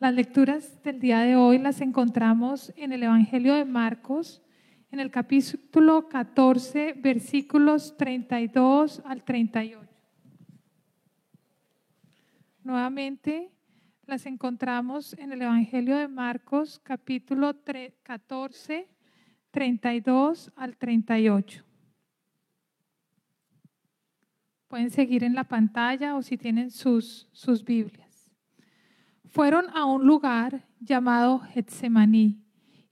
Las lecturas del día de hoy las encontramos en el Evangelio de Marcos, en el capítulo 14, versículos 32 al 38. Nuevamente las encontramos en el Evangelio de Marcos, capítulo 14, 32 al 38. Pueden seguir en la pantalla o si tienen sus, sus Biblias. Fueron a un lugar llamado Getsemaní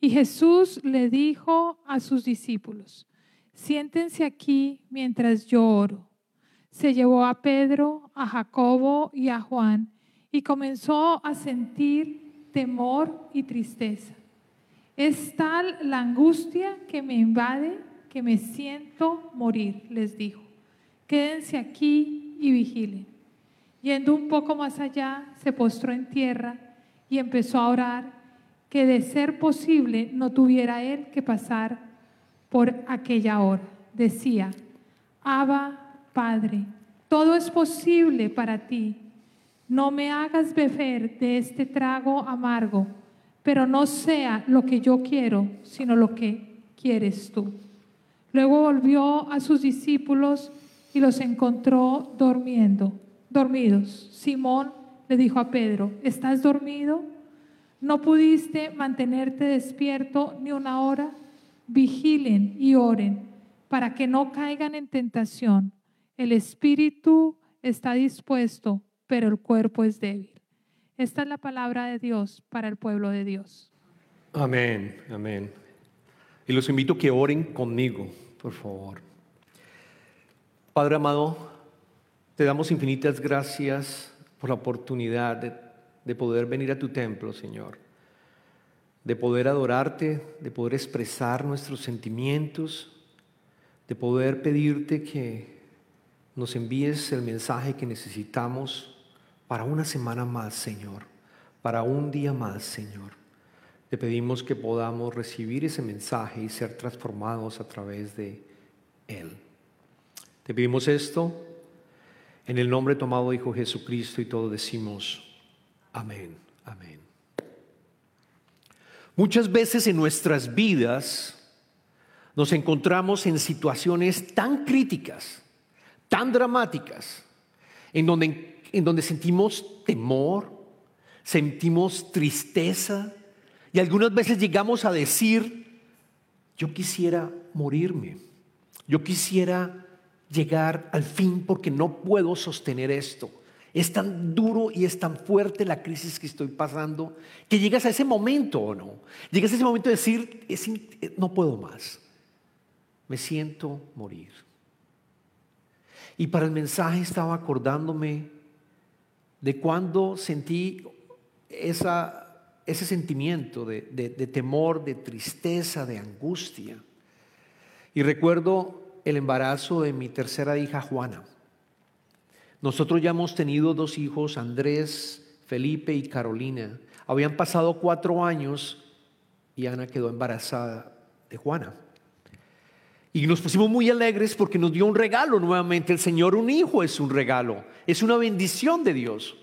y Jesús le dijo a sus discípulos, siéntense aquí mientras yo oro. Se llevó a Pedro, a Jacobo y a Juan y comenzó a sentir temor y tristeza. Es tal la angustia que me invade que me siento morir, les dijo quédense aquí y vigilen. Yendo un poco más allá, se postró en tierra y empezó a orar que de ser posible no tuviera él que pasar por aquella hora. Decía, Abba, Padre, todo es posible para ti. No me hagas beber de este trago amargo, pero no sea lo que yo quiero, sino lo que quieres tú. Luego volvió a sus discípulos y los encontró durmiendo, dormidos. Simón le dijo a Pedro, ¿estás dormido? ¿No pudiste mantenerte despierto ni una hora? Vigilen y oren para que no caigan en tentación. El espíritu está dispuesto, pero el cuerpo es débil. Esta es la palabra de Dios para el pueblo de Dios. Amén, amén. Y los invito a que oren conmigo, por favor. Padre amado, te damos infinitas gracias por la oportunidad de, poder venir a tu templo, Señor, de poder adorarte, de poder expresar nuestros sentimientos, de poder pedirte que nos envíes el mensaje que necesitamos para una semana más, Señor, para un día más, Señor. Te pedimos que podamos recibir ese mensaje y ser transformados a través de él. Te pedimos esto en el nombre tomado Hijo Jesucristo y todos decimos amén, amén. Muchas veces en nuestras vidas nos encontramos en situaciones tan críticas, tan dramáticas, en donde, en donde sentimos temor, sentimos tristeza y algunas veces llegamos a decir, yo quisiera morirme, yo quisiera llegar al fin porque no puedo sostener esto. Es tan duro y es tan fuerte la crisis que estoy pasando que llegas a ese momento o no. Llegas a ese momento de decir, no puedo más. Me siento morir. Y para el mensaje estaba acordándome de cuando sentí ese sentimiento de temor, de tristeza, de angustia. Y recuerdo el embarazo de mi tercera hija Juana. Nosotros ya hemos tenido dos hijos, Andrés, Felipe y Carolina. Habían pasado cuatro años y Ana quedó embarazada de Juana. Y nos pusimos muy alegres porque nos dio un regalo nuevamente. El Señor, un hijo es un regalo, es una bendición de Dios.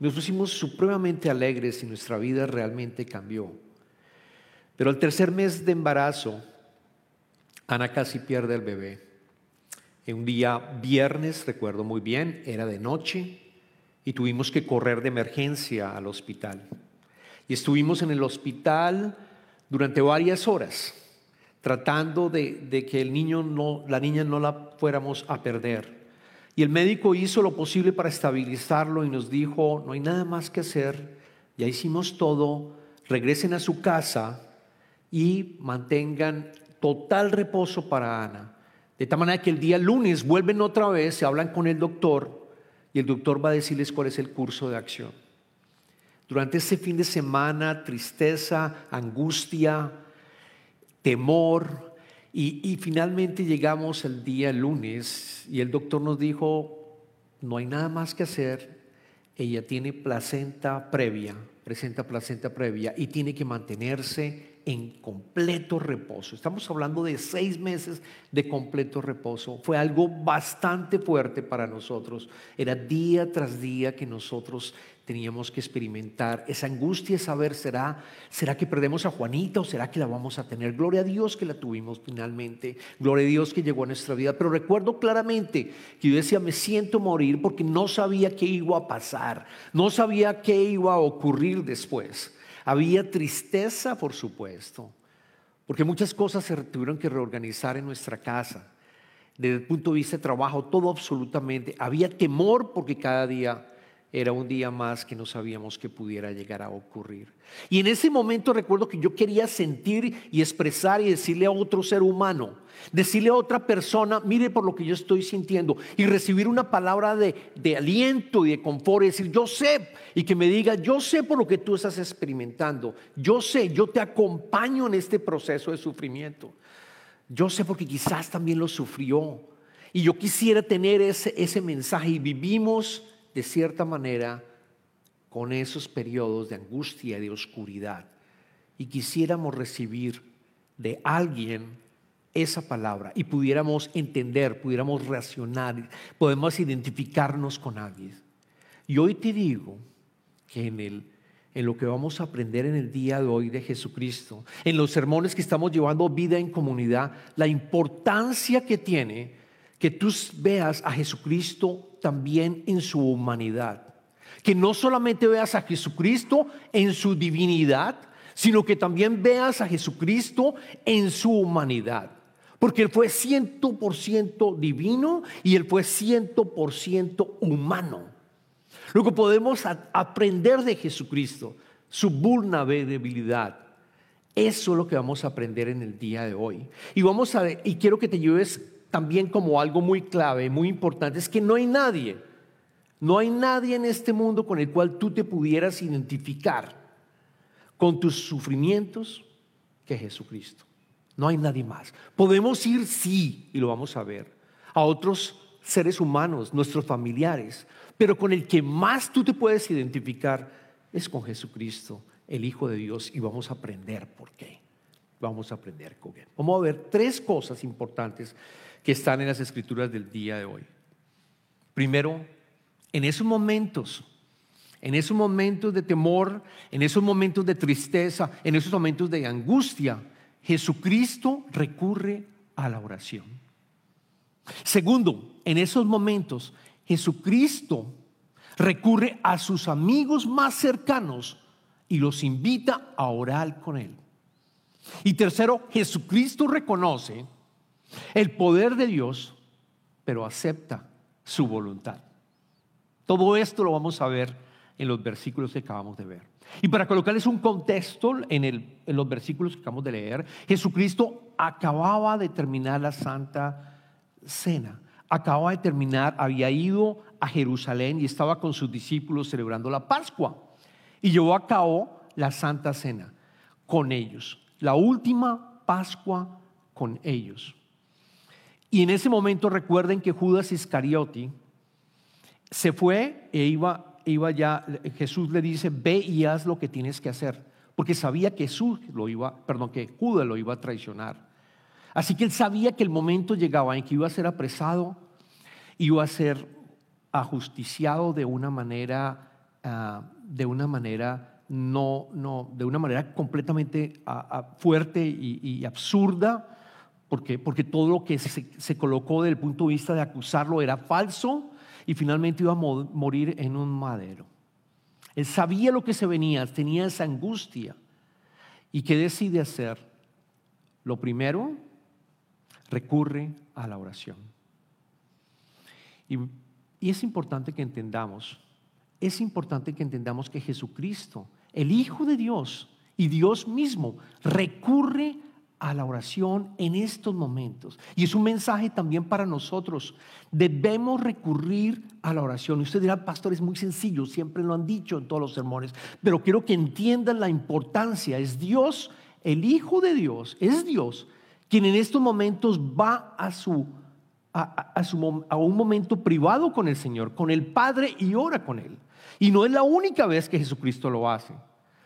Nos pusimos supremamente alegres y nuestra vida realmente cambió. Pero al tercer mes de embarazo, Ana casi pierde el bebé. En un día viernes, recuerdo muy bien, era de noche y tuvimos que correr de emergencia al hospital. Y estuvimos en el hospital durante varias horas, tratando de, que el niño la niña no la fuéramos a perder. Y el médico hizo lo posible para estabilizarlo y nos dijo, no hay nada más que hacer, ya hicimos todo, regresen a su casa y mantengan total reposo para Ana. De tal manera que el día lunes vuelven otra vez, se hablan con el doctor y el doctor va a decirles cuál es el curso de acción. Durante ese fin de semana, tristeza, angustia, temor, y, finalmente llegamos el día lunes y el doctor nos dijo, no hay nada más que hacer, ella tiene placenta previa, presenta placenta previa y tiene que mantenerse en completo reposo. Estamos hablando de seis meses de completo reposo. Fue algo bastante fuerte para nosotros. Era día tras día que nosotros teníamos que experimentar esa angustia, saber, ¿será, ¿será que perdemos a Juanita o será que la vamos a tener? Gloria a Dios que la tuvimos finalmente, gloria a Dios que llegó a nuestra vida, pero recuerdo claramente que yo decía, me siento morir porque no sabía qué iba a pasar, no sabía qué iba a ocurrir después. Había tristeza, por supuesto, porque muchas cosas se tuvieron que reorganizar en nuestra casa. Desde el punto de vista de trabajo, todo absolutamente. Había temor porque cada día era un día más que no sabíamos que pudiera llegar a ocurrir. Y en ese momento recuerdo que yo quería sentir y expresar y decirle a otro ser humano, decirle a otra persona, mire por lo que yo estoy sintiendo, y recibir una palabra de, de aliento y de confort y decir, yo sé, y que me diga, yo sé por lo que tú estás experimentando, yo sé, yo te acompaño en este proceso de sufrimiento, yo sé porque quizás también lo sufrió. Y yo quisiera tener ese, ese mensaje y vivimos de cierta manera con esos periodos de angustia y de oscuridad y quisiéramos recibir de alguien esa palabra y pudiéramos entender, pudiéramos reaccionar, podemos identificarnos con alguien. Y hoy te digo que en, el, en lo que vamos a aprender en el día de hoy de Jesucristo, en los sermones que estamos llevando vida en comunidad, la importancia que tiene que tú veas a Jesucristo también en su humanidad. Que no solamente veas a Jesucristo en su divinidad, sino que también veas a Jesucristo en su humanidad. Porque Él fue 100% divino y Él fue 100% humano. Luego podemos aprender de Jesucristo, su vulnerabilidad. Eso es lo que vamos a aprender en el día de hoy. Y vamos a y quiero que te lleves también como algo muy clave, muy importante, es que no hay nadie, no hay nadie en este mundo con el cual tú te pudieras identificar con tus sufrimientos que Jesucristo. No hay nadie más. Podemos ir, sí, y lo vamos a ver, a otros seres humanos, nuestros familiares, pero con el que más tú te puedes identificar es con Jesucristo, el Hijo de Dios, y vamos a aprender por qué. Vamos a aprender con él. Vamos a ver tres cosas importantes que están en las escrituras del día de hoy. Primero, en esos momentos, en esos momentos de temor, en esos momentos de tristeza, en esos momentos de angustia, Jesucristo recurre a la oración. Segundo, en esos momentos, Jesucristo recurre a sus amigos más cercanos y los invita a orar con Él. Y tercero, Jesucristo reconoce el poder de Dios, pero acepta su voluntad. Todo esto lo vamos a ver en los versículos que acabamos de ver. Y para colocarles un contexto en, en los versículos que acabamos de leer, Jesucristo acababa de terminar la Santa Cena. Acababa de terminar, había ido a Jerusalén y estaba con sus discípulos celebrando la Pascua. Y llevó a cabo la Santa Cena con ellos. La última Pascua con ellos. Y en ese momento recuerden que Judas Iscariote se fue e iba, iba ya, Jesús le dice, ve y haz lo que tienes que hacer, porque sabía que Jesús lo iba, perdón, que Judas lo iba a traicionar. Así que él sabía que el momento llegaba en que iba a ser apresado, iba a ser ajusticiado de una manera, ah, de una manera no, no, de una manera completamente fuerte y absurda porque, porque todo lo que se, colocó desde el punto de vista de acusarlo era falso y finalmente iba a morir en un madero. Él sabía lo que se venía, tenía esa angustia. ¿Y qué decide hacer? Lo primero, recurre a la oración. Y, es importante que entendamos, es importante que entendamos que Jesucristo, el Hijo de Dios y Dios mismo, recurre a la oración en estos momentos. Y es un mensaje también para nosotros. Debemos recurrir a la oración. Y usted dirá, pastor, es muy sencillo, siempre lo han dicho en todos los sermones, pero quiero que entiendan la importancia. Es Dios, el Hijo de Dios, es Dios quien en estos momentos va a su, a, su, a un momento privado con el Señor, con el Padre y ora con Él. Y no es la única vez que Jesucristo lo hace.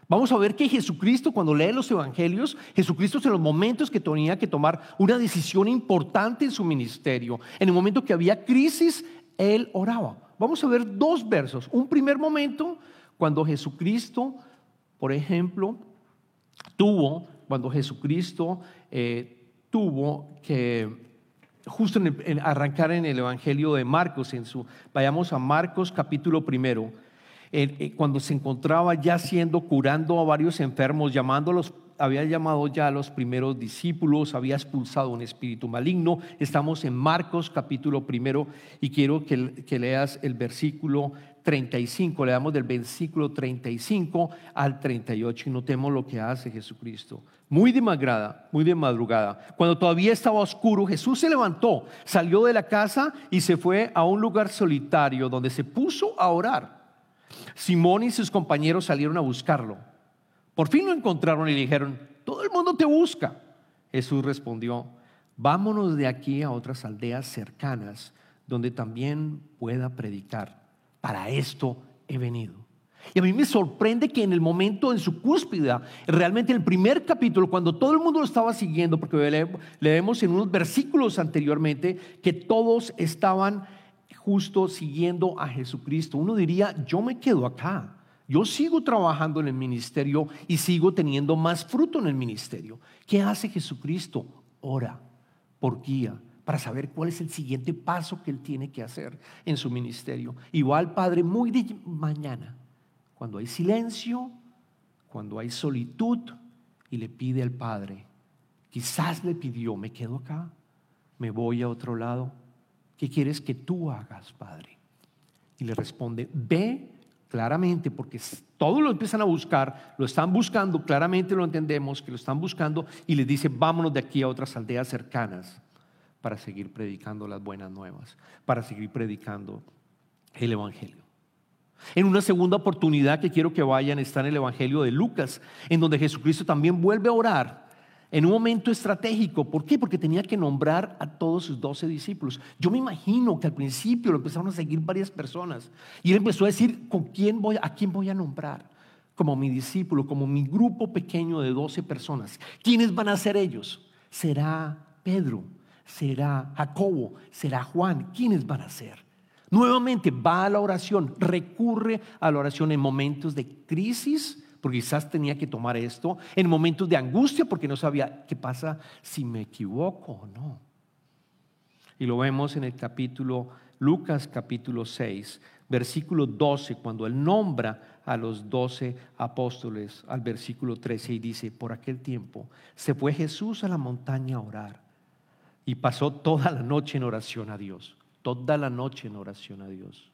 Vamos a ver que Jesucristo, cuando lee los evangelios, Jesucristo en los momentos que tenía que tomar una decisión importante en su ministerio, en el momento que había crisis, él oraba. Vamos a ver dos versos. Un primer momento, cuando Jesucristo, por ejemplo, tuvo, cuando Jesucristo eh, tuvo que justo en, arrancar en el Evangelio de Marcos, en su, vayamos a Marcos capítulo primero cuando se encontraba ya siendo curando a varios enfermos, llamándolos, había llamado ya a los primeros discípulos, había expulsado un espíritu maligno. Estamos en Marcos capítulo primero y quiero que, que leas el versículo 35, le damos del versículo 35 al 38 y notemos lo que hace Jesucristo. Muy de madrugada, muy de madrugada, cuando todavía estaba oscuro, Jesús se levantó, salió de la casa y se fue a un lugar solitario donde se puso a orar. Simón y sus compañeros salieron a buscarlo. Por fin lo encontraron y le dijeron, todo el mundo te busca. Jesús respondió, vámonos de aquí a otras aldeas cercanas donde también pueda predicar. Para esto he venido. Y a mí me sorprende que en el momento, en su cúspida, realmente en el primer capítulo, cuando todo el mundo lo estaba siguiendo, porque leemos en unos versículos anteriormente que todos estaban justo siguiendo a Jesucristo. Uno diría, yo me quedo acá. Yo sigo trabajando en el ministerio y sigo teniendo más fruto en el ministerio. ¿Qué hace Jesucristo? Ora por guía para saber cuál es el siguiente paso que él tiene que hacer en su ministerio. Igual, Padre, muy de mañana, cuando hay silencio, cuando hay solitud, y le pide al Padre, quizás le pidió, me quedo acá, me voy a otro lado, ¿qué quieres que tú hagas, Padre? Y le responde, ve claramente, porque todos lo empiezan a buscar, lo están buscando, claramente lo entendemos, que lo están buscando, y le dice, vámonos de aquí a otras aldeas cercanas para seguir predicando las buenas nuevas, para seguir predicando el Evangelio. En una segunda oportunidad que quiero que vayan está en el Evangelio de Lucas, en donde Jesucristo también vuelve a orar en un momento estratégico. ¿Por qué? Porque tenía que nombrar a todos sus doce discípulos. Yo me imagino que al principio lo empezaron a seguir varias personas y él empezó a decir, ¿con quién voy, ¿a quién voy a nombrar? Como mi discípulo, como mi grupo pequeño de doce personas. ¿Quiénes van a ser ellos? Será Pedro, será Jacobo, será Juan. ¿Quiénes van a ser? Nuevamente va a la oración, recurre a la oración en momentos de crisis porque quizás tenía que tomar esto en momentos de angustia porque no sabía qué pasa si me equivoco o no. Y lo vemos en el capítulo, Lucas capítulo 6, versículo 12, cuando él nombra a los doce apóstoles, al versículo 13, y dice, por aquel tiempo se fue Jesús a la montaña a orar y pasó toda la noche en oración a Dios, toda la noche en oración a Dios.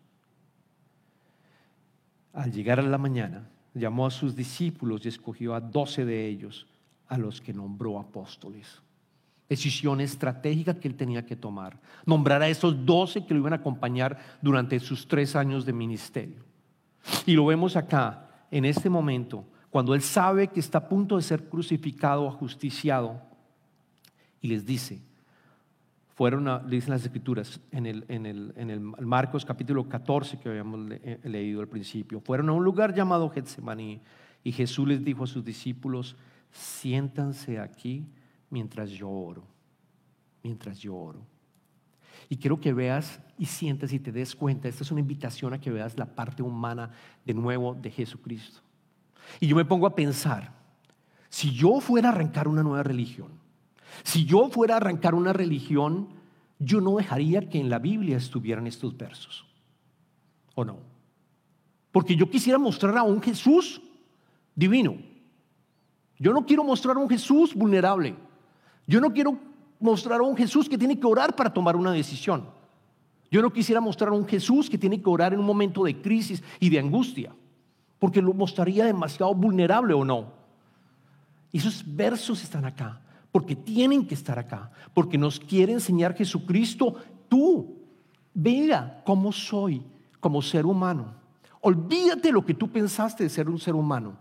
Al llegar a la mañana, llamó a sus discípulos y escogió a doce de ellos, a los que nombró apóstoles. Decisión estratégica que él tenía que tomar. Nombrar a esos doce que lo iban a acompañar durante sus tres años de ministerio. Y lo vemos acá, en este momento, cuando él sabe que está a punto de ser crucificado o ajusticiado, y les dice, fueron, a, dicen las escrituras en el, en, el, en el, Marcos capítulo 14 que habíamos eh, leído al principio, fueron a un lugar llamado Getsemaní y Jesús les dijo a sus discípulos, siéntanse aquí mientras yo oro, mientras yo oro. Y quiero que veas y sientas y te des cuenta, esta es una invitación a que veas la parte humana de nuevo de Jesucristo. Y yo me pongo a pensar, si yo fuera a arrancar una nueva religión, si yo fuera a arrancar una religión, yo no dejaría que en la Biblia estuvieran estos versos. ¿O no? Porque yo quisiera mostrar a un Jesús divino. Yo no quiero mostrar a un Jesús vulnerable. Yo no quiero mostrar a un Jesús que tiene que orar para tomar una decisión. Yo no quisiera mostrar a un Jesús que tiene que orar en un momento de crisis y de angustia, porque lo mostraría demasiado vulnerable o no. Esos versos están acá porque tienen que estar acá, porque nos quiere enseñar Jesucristo, tú, vea cómo soy como ser humano. Olvídate lo que tú pensaste de ser un ser humano.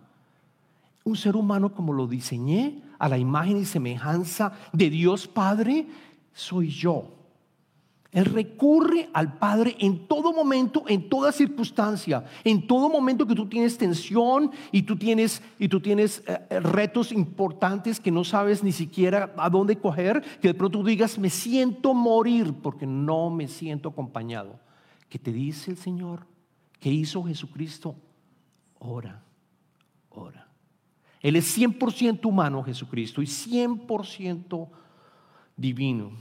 Un ser humano como lo diseñé a la imagen y semejanza de Dios Padre, soy yo. Él recurre al Padre en todo momento, en toda circunstancia, en todo momento que tú tienes tensión y tú tienes, y tú tienes eh, eh, retos importantes que no sabes ni siquiera a dónde coger, que de pronto tú digas, me siento morir porque no me siento acompañado. ¿Qué te dice el Señor? ¿Qué hizo Jesucristo? Ora, ora. Él es 100% humano, Jesucristo, y 100% divino.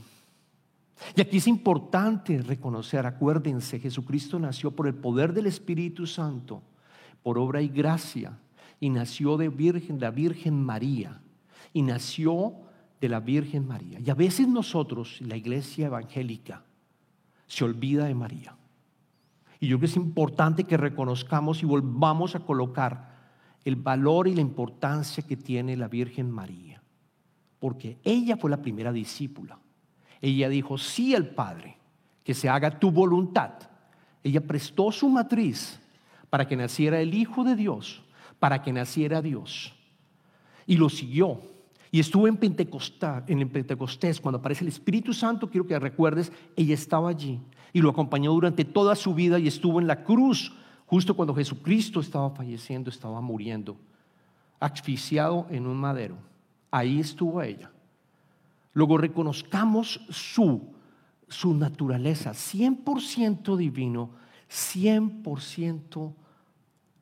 Y aquí es importante reconocer, acuérdense, Jesucristo nació por el poder del Espíritu Santo, por obra y gracia, y nació de virgen, la Virgen María, y nació de la Virgen María. Y a veces nosotros, la iglesia evangélica, se olvida de María. Y yo creo que es importante que reconozcamos y volvamos a colocar el valor y la importancia que tiene la Virgen María, porque ella fue la primera discípula. Ella dijo sí al Padre, que se haga tu voluntad. Ella prestó su matriz para que naciera el Hijo de Dios, para que naciera Dios. Y lo siguió. Y estuvo en Pentecostés, cuando aparece el Espíritu Santo, quiero que recuerdes, ella estaba allí y lo acompañó durante toda su vida y estuvo en la cruz, justo cuando Jesucristo estaba falleciendo, estaba muriendo, asfixiado en un madero. Ahí estuvo ella. Luego reconozcamos su, su naturaleza, 100% divino, 100%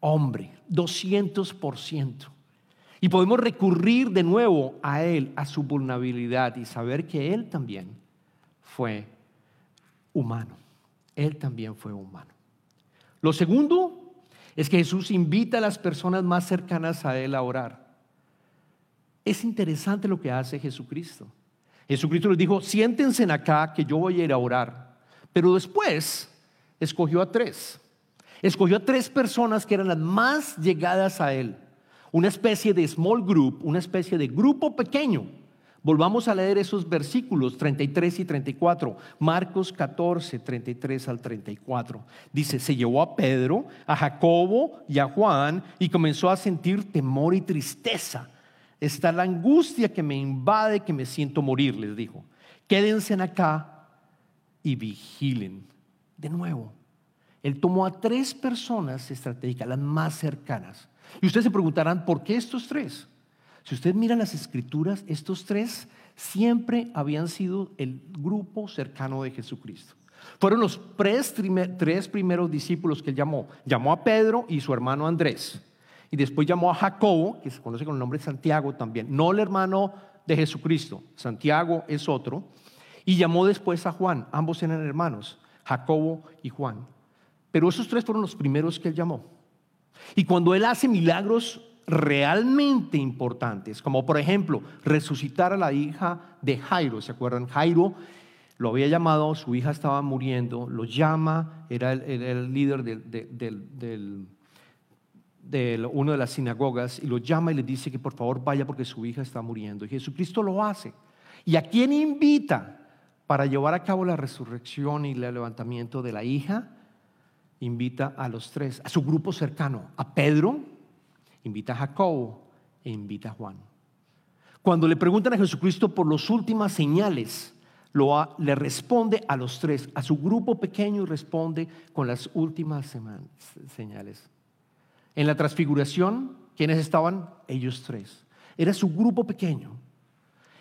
hombre, 200%. Y podemos recurrir de nuevo a Él, a su vulnerabilidad y saber que Él también fue humano. Él también fue humano. Lo segundo es que Jesús invita a las personas más cercanas a Él a orar. Es interesante lo que hace Jesucristo. Jesucristo les dijo, siéntense acá que yo voy a ir a orar. Pero después escogió a tres. Escogió a tres personas que eran las más llegadas a él. Una especie de small group, una especie de grupo pequeño. Volvamos a leer esos versículos 33 y 34. Marcos 14, 33 al 34. Dice, se llevó a Pedro, a Jacobo y a Juan y comenzó a sentir temor y tristeza está la angustia que me invade, que me siento morir, les dijo. Quédense acá y vigilen. De nuevo, él tomó a tres personas estratégicas, las más cercanas. Y ustedes se preguntarán, ¿por qué estos tres? Si ustedes miran las escrituras, estos tres siempre habían sido el grupo cercano de Jesucristo. Fueron los tres primeros discípulos que él llamó. Llamó a Pedro y su hermano Andrés y después llamó a Jacobo, que se conoce con el nombre de Santiago también, no el hermano de Jesucristo, Santiago es otro, y llamó después a Juan, ambos eran hermanos, Jacobo y Juan. Pero esos tres fueron los primeros que él llamó. Y cuando él hace milagros realmente importantes, como por ejemplo resucitar a la hija de Jairo, ¿se acuerdan? Jairo lo había llamado, su hija estaba muriendo, lo llama, era el, líder del de una de las sinagogas y lo llama y le dice que por favor vaya porque su hija está muriendo. Y Jesucristo lo hace. ¿Y a quién invita para llevar a cabo la resurrección y el levantamiento de la hija? Invita a los tres, a su grupo cercano, a Pedro, invita a Jacobo e invita a Juan. Cuando le preguntan a Jesucristo por las últimas señales, le responde a los tres, a su grupo pequeño y responde con las últimas señales. En la transfiguración, ¿quiénes estaban? Ellos tres. Era su grupo pequeño.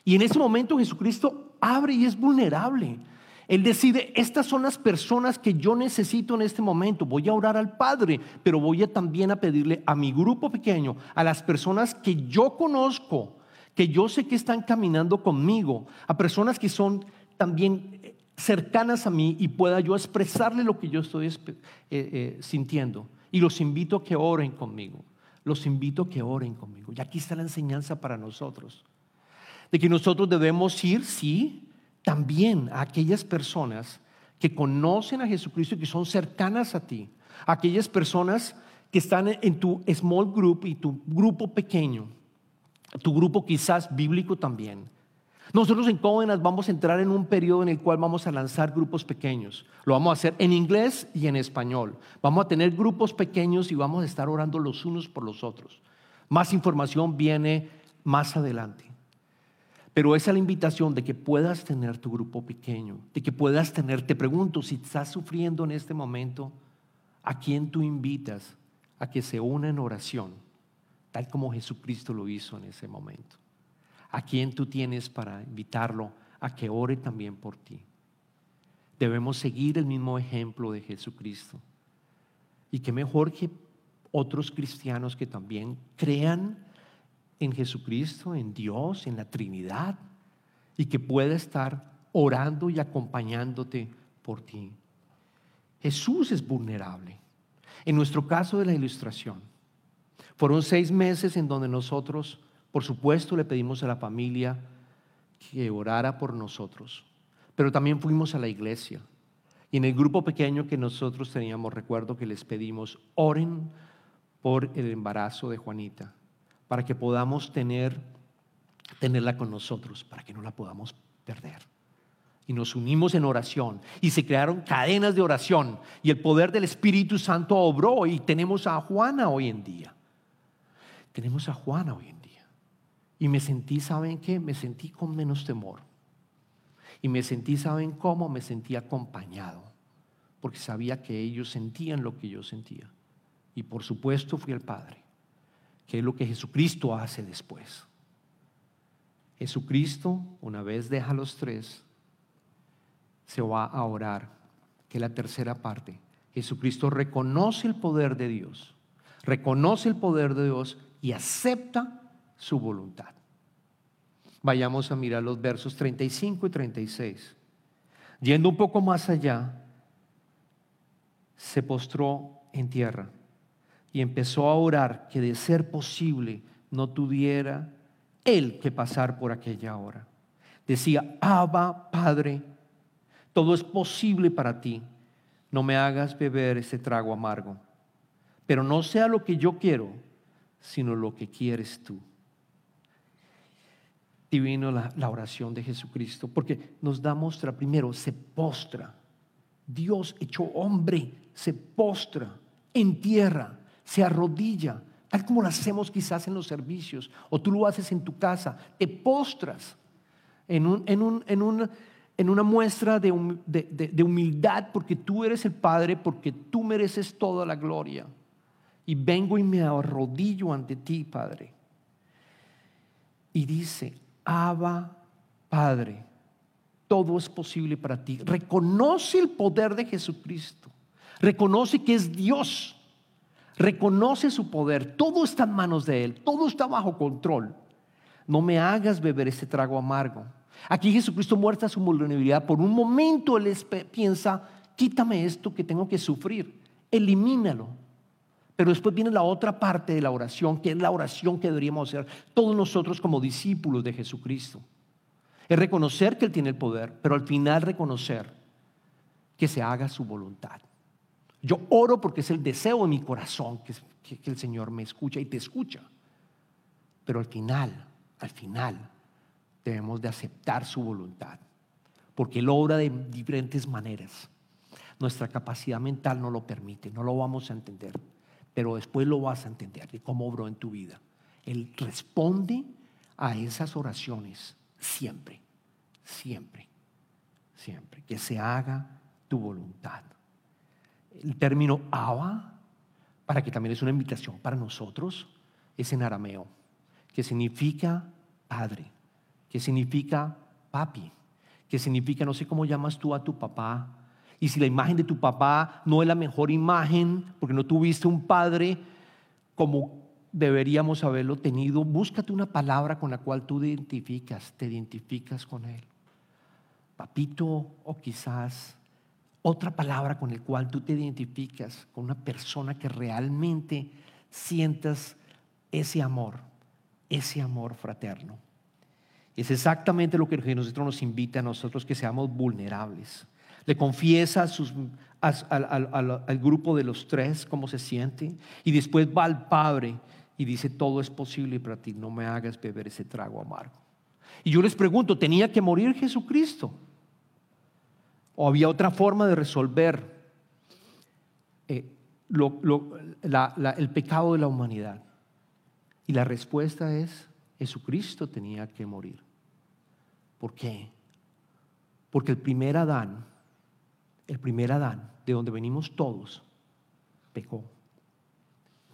Y en ese momento Jesucristo abre y es vulnerable. Él decide, estas son las personas que yo necesito en este momento. Voy a orar al Padre, pero voy a también a pedirle a mi grupo pequeño, a las personas que yo conozco, que yo sé que están caminando conmigo, a personas que son también cercanas a mí y pueda yo expresarle lo que yo estoy eh, eh, sintiendo. Y los invito a que oren conmigo. Los invito a que oren conmigo. Y aquí está la enseñanza para nosotros. De que nosotros debemos ir, sí, también a aquellas personas que conocen a Jesucristo y que son cercanas a ti. Aquellas personas que están en tu small group y tu grupo pequeño. Tu grupo quizás bíblico también nosotros en Covenant vamos a entrar en un periodo en el cual vamos a lanzar grupos pequeños. Lo vamos a hacer en inglés y en español. Vamos a tener grupos pequeños y vamos a estar orando los unos por los otros. Más información viene más adelante. Pero esa es la invitación de que puedas tener tu grupo pequeño, de que puedas tener, te pregunto, si estás sufriendo en este momento, ¿a quién tú invitas a que se una en oración, tal como Jesucristo lo hizo en ese momento? ¿A quién tú tienes para invitarlo a que ore también por ti? Debemos seguir el mismo ejemplo de Jesucristo. Y qué mejor que otros cristianos que también crean en Jesucristo, en Dios, en la Trinidad, y que pueda estar orando y acompañándote por ti. Jesús es vulnerable. En nuestro caso de la ilustración, fueron seis meses en donde nosotros, por supuesto, le pedimos a la familia que orara por nosotros, pero también fuimos a la iglesia. Y en el grupo pequeño que nosotros teníamos, recuerdo que les pedimos, oren por el embarazo de Juanita para que podamos tener, tenerla con nosotros, para que no la podamos perder. Y nos unimos en oración y se crearon cadenas de oración y el poder del Espíritu Santo obró y tenemos a Juana hoy en día. Tenemos a Juana hoy en día. Y me sentí, ¿saben qué? Me sentí con menos temor. Y me sentí, ¿saben cómo? Me sentí acompañado, porque sabía que ellos sentían lo que yo sentía. Y por supuesto fui el Padre que es lo que Jesucristo hace después. Jesucristo, una vez deja los tres, se va a orar, que la tercera parte. Jesucristo reconoce el poder de Dios, reconoce el poder de Dios y acepta su voluntad. Vayamos a mirar los versos 35 y 36. Yendo un poco más allá, se postró en tierra y empezó a orar que de ser posible no tuviera él que pasar por aquella hora. Decía, Abba, Padre, todo es posible para ti. No me hagas beber ese trago amargo. Pero no sea lo que yo quiero, sino lo que quieres tú. Divino la, oración de Jesucristo, porque nos da muestra, primero, se postra. Dios hecho hombre, se postra en tierra se arrodilla, tal como lo hacemos quizás en los servicios, o tú lo haces en tu casa, te postras en, un, en, un, en, un, en una muestra de, de humildad porque tú eres el Padre, porque tú mereces toda la gloria. Y vengo y me arrodillo ante ti, Padre. Y dice, Abba, Padre, todo es posible para ti. Reconoce el poder de Jesucristo. Reconoce que es Dios reconoce su poder, todo está en manos de Él, todo está bajo control. No me hagas beber ese trago amargo. Aquí Jesucristo muestra su vulnerabilidad. Por un momento Él piensa, quítame esto que tengo que sufrir, elimínalo. Pero después viene la otra parte de la oración, que es la oración que deberíamos hacer todos nosotros como discípulos de Jesucristo. Es reconocer que Él tiene el poder, pero al final reconocer que se haga su voluntad. Yo oro porque es el deseo de mi corazón que, el Señor me escucha y te escucha. Pero al final, al final, debemos de aceptar su voluntad. Porque Él obra de diferentes maneras. Nuestra capacidad mental no lo permite, no lo vamos a entender. Pero después lo vas a entender de cómo obró en tu vida. Él responde a esas oraciones siempre, siempre, siempre. Que se haga tu voluntad el término Abba, para que también es una invitación para nosotros, es en arameo, que significa padre, que significa papi, que significa, no sé cómo llamas tú a tu papá, y si la imagen de tu papá no es la mejor imagen, porque no tuviste un padre como deberíamos haberlo tenido, búscate una palabra con la cual tú identificas, te identificas con él. Papito o quizás otra palabra con el cual tú te identificas con una persona que realmente sientas ese amor, ese amor fraterno. Es exactamente lo que nosotros nos invita a nosotros que seamos vulnerables. Le confiesa al, grupo de los tres cómo se siente y después va al Padre y dice, todo es posible para ti, no me hagas beber ese trago amargo. Y yo les pregunto, ¿tenía que morir Jesucristo? ¿O había otra forma de resolver eh, el pecado de la humanidad? Y la respuesta es, Jesucristo tenía que morir. ¿Por qué? Porque el primer Adán, el primer Adán, de donde venimos todos, pecó.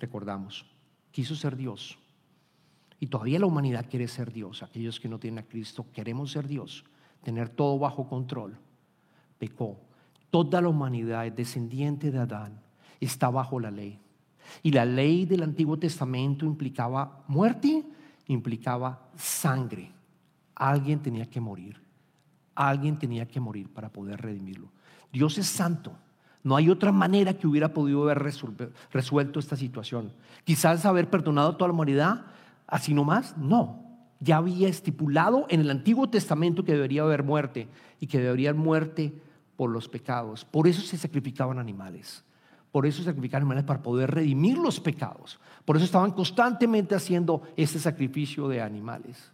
Recordamos, quiso ser Dios. Y todavía la humanidad quiere ser Dios. Aquellos que no tienen a Cristo queremos ser Dios, tener todo bajo control. Pecó. Toda la humanidad descendiente de Adán, está bajo la ley. Y la ley del Antiguo Testamento implicaba muerte, implicaba sangre. Alguien tenía que morir. Alguien tenía que morir para poder redimirlo. Dios es santo. No hay otra manera que hubiera podido haber resuelto esta situación. Quizás haber perdonado a toda la humanidad, así nomás. No. Ya había estipulado en el Antiguo Testamento que debería haber muerte y que debería haber muerte por los pecados. Por eso se sacrificaban animales. Por eso se sacrificaban animales para poder redimir los pecados. Por eso estaban constantemente haciendo ese sacrificio de animales.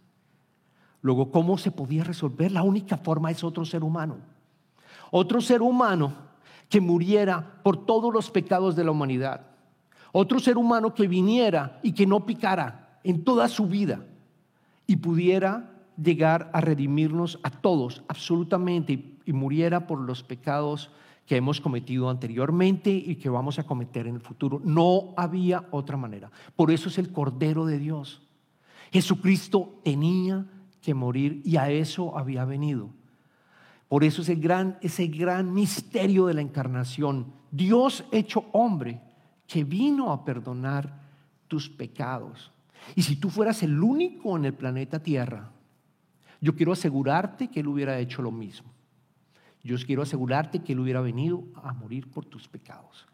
Luego, ¿cómo se podía resolver? La única forma es otro ser humano. Otro ser humano que muriera por todos los pecados de la humanidad. Otro ser humano que viniera y que no picara en toda su vida y pudiera llegar a redimirnos a todos absolutamente y muriera por los pecados que hemos cometido anteriormente y que vamos a cometer en el futuro. No había otra manera. Por eso es el Cordero de Dios. Jesucristo tenía que morir y a eso había venido. Por eso es el gran, ese gran misterio de la encarnación. Dios hecho hombre que vino a perdonar tus pecados. Y si tú fueras el único en el planeta Tierra, yo quiero asegurarte que Él hubiera hecho lo mismo. Yo quiero asegurarte que Él hubiera venido a morir por tus pecados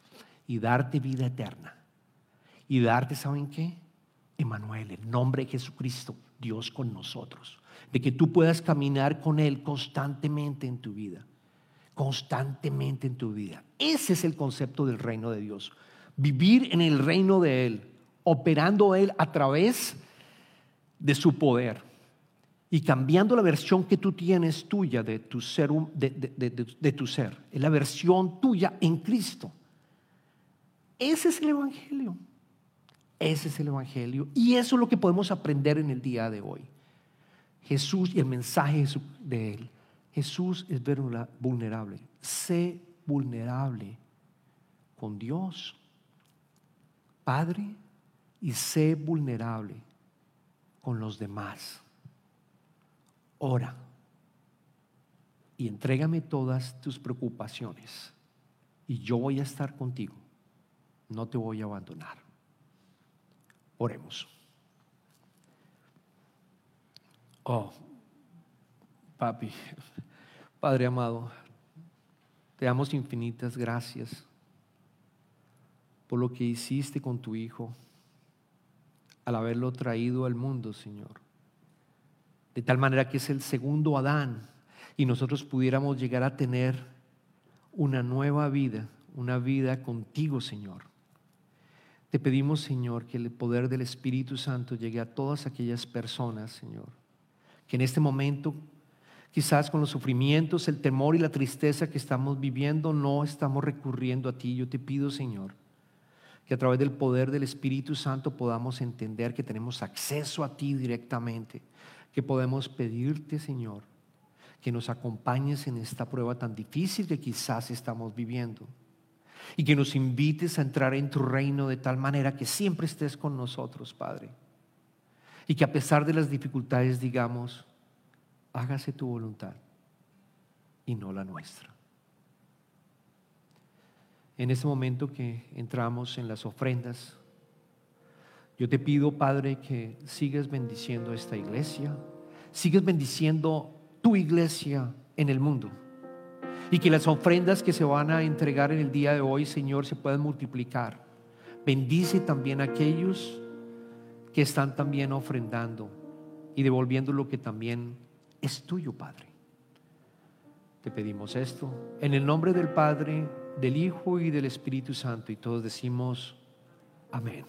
y darte vida eterna. Y darte, ¿saben qué? Emanuel, el nombre de Jesucristo, Dios con nosotros. De que tú puedas caminar con Él constantemente en tu vida. Constantemente en tu vida. Ese es el concepto del reino de Dios. Vivir en el reino de Él, operando Él a través de su poder y cambiando la versión que tú tienes tuya de tu ser, de, tu ser. Es la versión tuya en Cristo. Ese es el Evangelio. Ese es el Evangelio. Y eso es lo que podemos aprender en el día de hoy. Jesús y el mensaje de Él. Jesús es vulnerable. Sé vulnerable con Dios, Padre, y sé vulnerable con los demás. Ora y entrégame todas tus preocupaciones y yo voy a estar contigo. No te voy a abandonar. Oremos. Oh, papi, Padre amado, te damos infinitas gracias por lo que hiciste con tu Hijo al haberlo traído al mundo, Señor. De tal manera que es el segundo Adán y nosotros pudiéramos llegar a tener una nueva vida, una vida contigo, Señor. Te pedimos, Señor, que el poder del Espíritu Santo llegue a todas aquellas personas, Señor, que en este momento, quizás con los sufrimientos, el temor y la tristeza que estamos viviendo, no estamos recurriendo a ti. Yo te pido, Señor, que a través del poder del Espíritu Santo podamos entender que tenemos acceso a ti directamente, que podemos pedirte, Señor, que nos acompañes en esta prueba tan difícil que quizás estamos viviendo y que nos invites a entrar en tu reino de tal manera que siempre estés con nosotros, Padre. Y que a pesar de las dificultades digamos, hágase tu voluntad y no la nuestra. En ese momento que entramos en las ofrendas, yo te pido, Padre, que sigas bendiciendo esta iglesia, sigas bendiciendo tu iglesia en el mundo. Y que las ofrendas que se van a entregar en el día de hoy, Señor, se puedan multiplicar. Bendice también a aquellos que están también ofrendando y devolviendo lo que también es tuyo, Padre. Te pedimos esto en el nombre del Padre, del Hijo y del Espíritu Santo. Y todos decimos, amén.